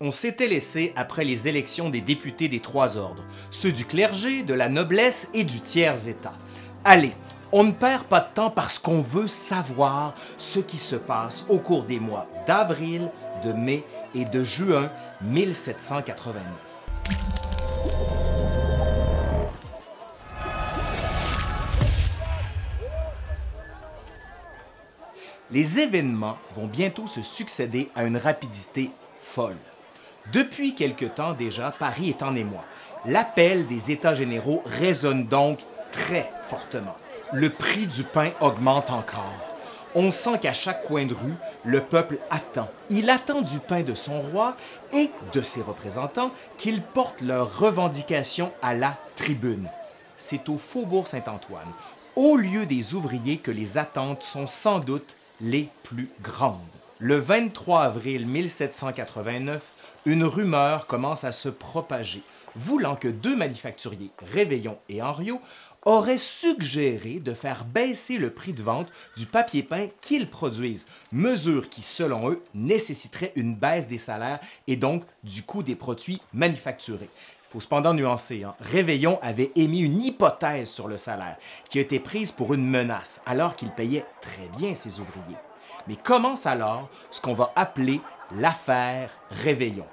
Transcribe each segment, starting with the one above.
On s'était laissé après les élections des députés des trois ordres, ceux du clergé, de la noblesse et du tiers-État. Allez, on ne perd pas de temps parce qu'on veut savoir ce qui se passe au cours des mois d'avril, de mai et de juin 1789. Les événements vont bientôt se succéder à une rapidité folle. Depuis quelque temps déjà, Paris est en émoi. L'appel des États généraux résonne donc très fortement. Le prix du pain augmente encore. On sent qu'à chaque coin de rue, le peuple attend. Il attend du pain de son roi et de ses représentants qu'ils portent leurs revendications à la tribune. C'est au faubourg Saint-Antoine, au lieu des ouvriers, que les attentes sont sans doute les plus grandes. Le 23 avril 1789, une rumeur commence à se propager, voulant que deux manufacturiers, Réveillon et Henriot, auraient suggéré de faire baisser le prix de vente du papier peint qu'ils produisent, mesure qui, selon eux, nécessiterait une baisse des salaires et donc du coût des produits manufacturés. Il faut cependant nuancer. Hein. Réveillon avait émis une hypothèse sur le salaire, qui a été prise pour une menace, alors qu'il payait très bien ses ouvriers. Mais commence alors ce qu'on va appeler l'affaire Réveillon.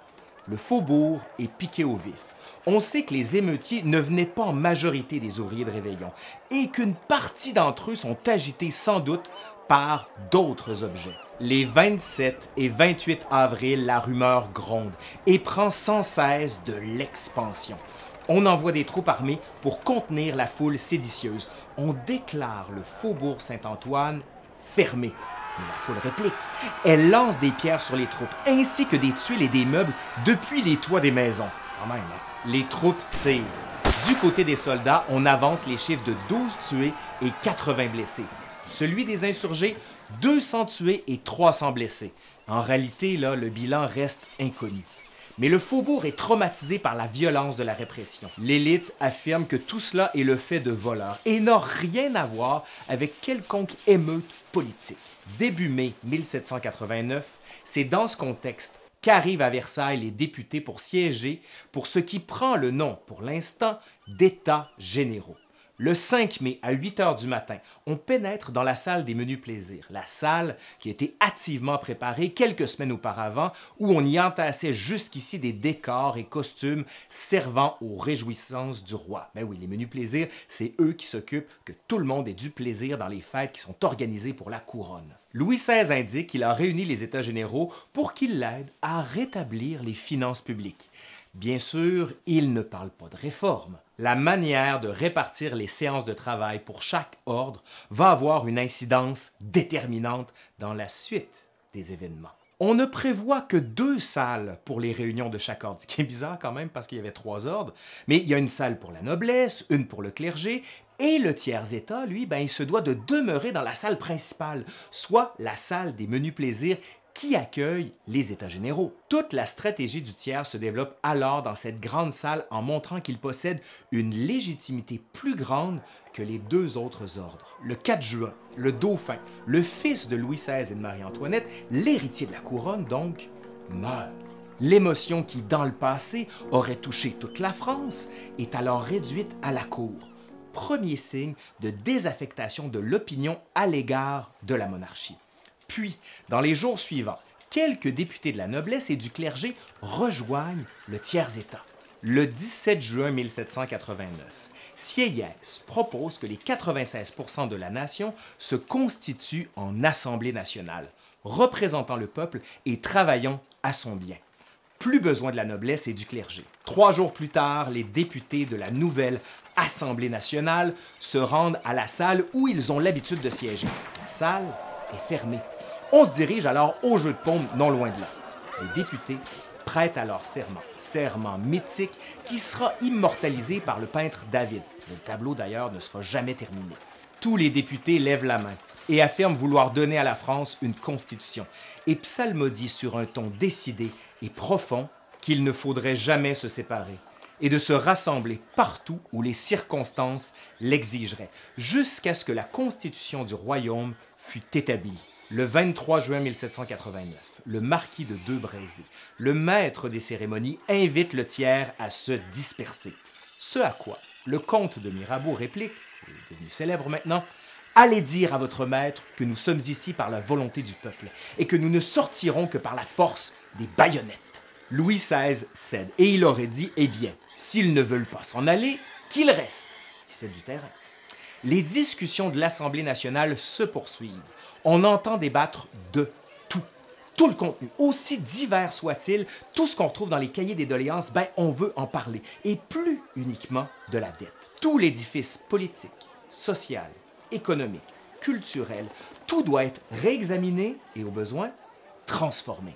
Le faubourg est piqué au vif. On sait que les émeutiers ne venaient pas en majorité des ouvriers de Réveillon et qu'une partie d'entre eux sont agités sans doute par d'autres objets. Les 27 et 28 avril, la rumeur gronde et prend sans cesse de l'expansion. On envoie des troupes armées pour contenir la foule séditieuse. On déclare le faubourg Saint-Antoine fermé. La foule réplique. Elle lance des pierres sur les troupes, ainsi que des tuiles et des meubles depuis les toits des maisons. Quand même, hein? Les troupes tirent. Du côté des soldats, on avance les chiffres de 12 tués et 80 blessés. Celui des insurgés, 200 tués et 300 blessés. En réalité, là, le bilan reste inconnu. Mais le faubourg est traumatisé par la violence de la répression. L'élite affirme que tout cela est le fait de voleurs et n'a rien à voir avec quelconque émeute politique. Début mai 1789, c'est dans ce contexte qu'arrivent à Versailles les députés pour siéger pour ce qui prend le nom, pour l'instant, d'États généraux. Le 5 mai, à 8 heures du matin, on pénètre dans la salle des menus plaisirs, la salle qui a été activement préparée quelques semaines auparavant, où on y entassait jusqu'ici des décors et costumes servant aux réjouissances du roi. Mais ben oui, les menus plaisirs, c'est eux qui s'occupent que tout le monde ait du plaisir dans les fêtes qui sont organisées pour la couronne. Louis XVI indique qu'il a réuni les États généraux pour qu'ils l'aident à rétablir les finances publiques. Bien sûr, il ne parle pas de réforme. La manière de répartir les séances de travail pour chaque ordre va avoir une incidence déterminante dans la suite des événements. On ne prévoit que deux salles pour les réunions de chaque ordre, ce qui est bizarre quand même parce qu'il y avait trois ordres, mais il y a une salle pour la noblesse, une pour le clergé, et le tiers-État, lui, ben, il se doit de demeurer dans la salle principale, soit la salle des menus plaisirs qui accueille les États généraux. Toute la stratégie du tiers se développe alors dans cette grande salle en montrant qu'il possède une légitimité plus grande que les deux autres ordres. Le 4 juin, le dauphin, le fils de Louis XVI et de Marie-Antoinette, l'héritier de la couronne donc, meurt. L'émotion qui, dans le passé, aurait touché toute la France est alors réduite à la cour. Premier signe de désaffectation de l'opinion à l'égard de la monarchie. Puis, dans les jours suivants, quelques députés de la noblesse et du clergé rejoignent le tiers-État. Le 17 juin 1789, Sieyès propose que les 96% de la nation se constituent en Assemblée nationale, représentant le peuple et travaillant à son bien. Plus besoin de la noblesse et du clergé. Trois jours plus tard, les députés de la nouvelle Assemblée nationale se rendent à la salle où ils ont l'habitude de siéger. La salle est fermée. On se dirige alors au jeu de paume non loin de là. Les députés prêtent alors serment, serment mythique qui sera immortalisé par le peintre David. Le tableau d'ailleurs ne sera jamais terminé. Tous les députés lèvent la main et affirment vouloir donner à la France une constitution et psalmodient sur un ton décidé et profond qu'il ne faudrait jamais se séparer et de se rassembler partout où les circonstances l'exigeraient, jusqu'à ce que la constitution du royaume fût établie le 23 juin 1789. le marquis de Deux-Brézés, le maître des cérémonies, invite le tiers à se disperser. Ce à quoi le comte de Mirabeau réplique, devenu célèbre maintenant, Allez dire à votre maître que nous sommes ici par la volonté du peuple et que nous ne sortirons que par la force des baïonnettes. Louis XVI cède et il aurait dit Eh bien, s'ils ne veulent pas s'en aller, qu'ils restent. C'est du terrain. Les discussions de l'Assemblée nationale se poursuivent. On entend débattre de tout. Tout le contenu, aussi divers soit-il, tout ce qu'on trouve dans les cahiers des doléances, ben on veut en parler. Et plus uniquement de la dette. Tout l'édifice politique, social, économique, culturel, tout doit être réexaminé et au besoin transformé.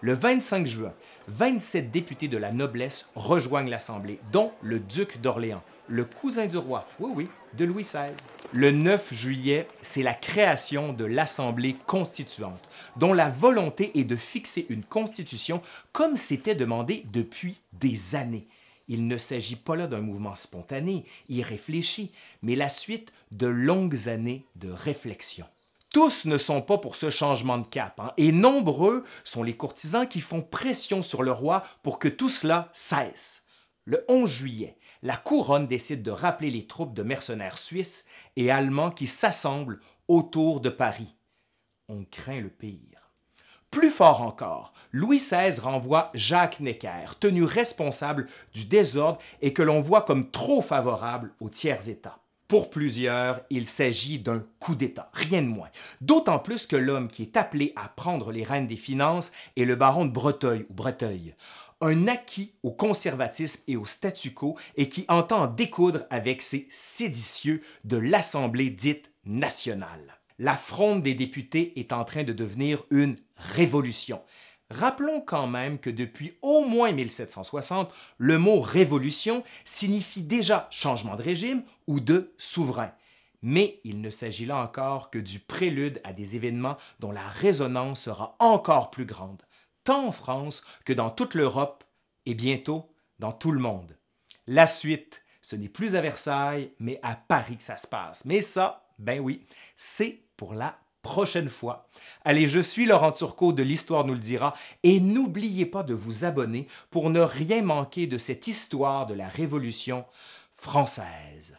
Le 25 juin, 27 députés de la noblesse rejoignent l'Assemblée, dont le duc d'Orléans, le cousin du roi, oui oui, de Louis XVI. Le 9 juillet, c'est la création de l'Assemblée constituante, dont la volonté est de fixer une constitution comme c'était demandé depuis des années. Il ne s'agit pas là d'un mouvement spontané, irréfléchi, mais la suite de longues années de réflexion. Tous ne sont pas pour ce changement de cap, hein, et nombreux sont les courtisans qui font pression sur le roi pour que tout cela cesse. Le 11 juillet, la couronne décide de rappeler les troupes de mercenaires suisses et allemands qui s'assemblent autour de Paris. On craint le pire. Plus fort encore, Louis XVI renvoie Jacques Necker, tenu responsable du désordre et que l'on voit comme trop favorable aux tiers-États. Pour plusieurs, il s'agit d'un coup d'État, rien de moins. D'autant plus que l'homme qui est appelé à prendre les rênes des finances est le baron de Breteuil ou Breteuil, un acquis au conservatisme et au statu quo et qui entend découdre avec ces séditieux de l'Assemblée dite nationale la fronde des députés est en train de devenir une révolution. Rappelons quand même que depuis au moins 1760, le mot révolution signifie déjà changement de régime ou de souverain. Mais il ne s'agit là encore que du prélude à des événements dont la résonance sera encore plus grande, tant en France que dans toute l'Europe et bientôt dans tout le monde. La suite, ce n'est plus à Versailles, mais à Paris que ça se passe. Mais ça, ben oui, c'est pour la prochaine fois. Allez, je suis Laurent Turcot de l'Histoire nous le dira et n'oubliez pas de vous abonner pour ne rien manquer de cette histoire de la Révolution française.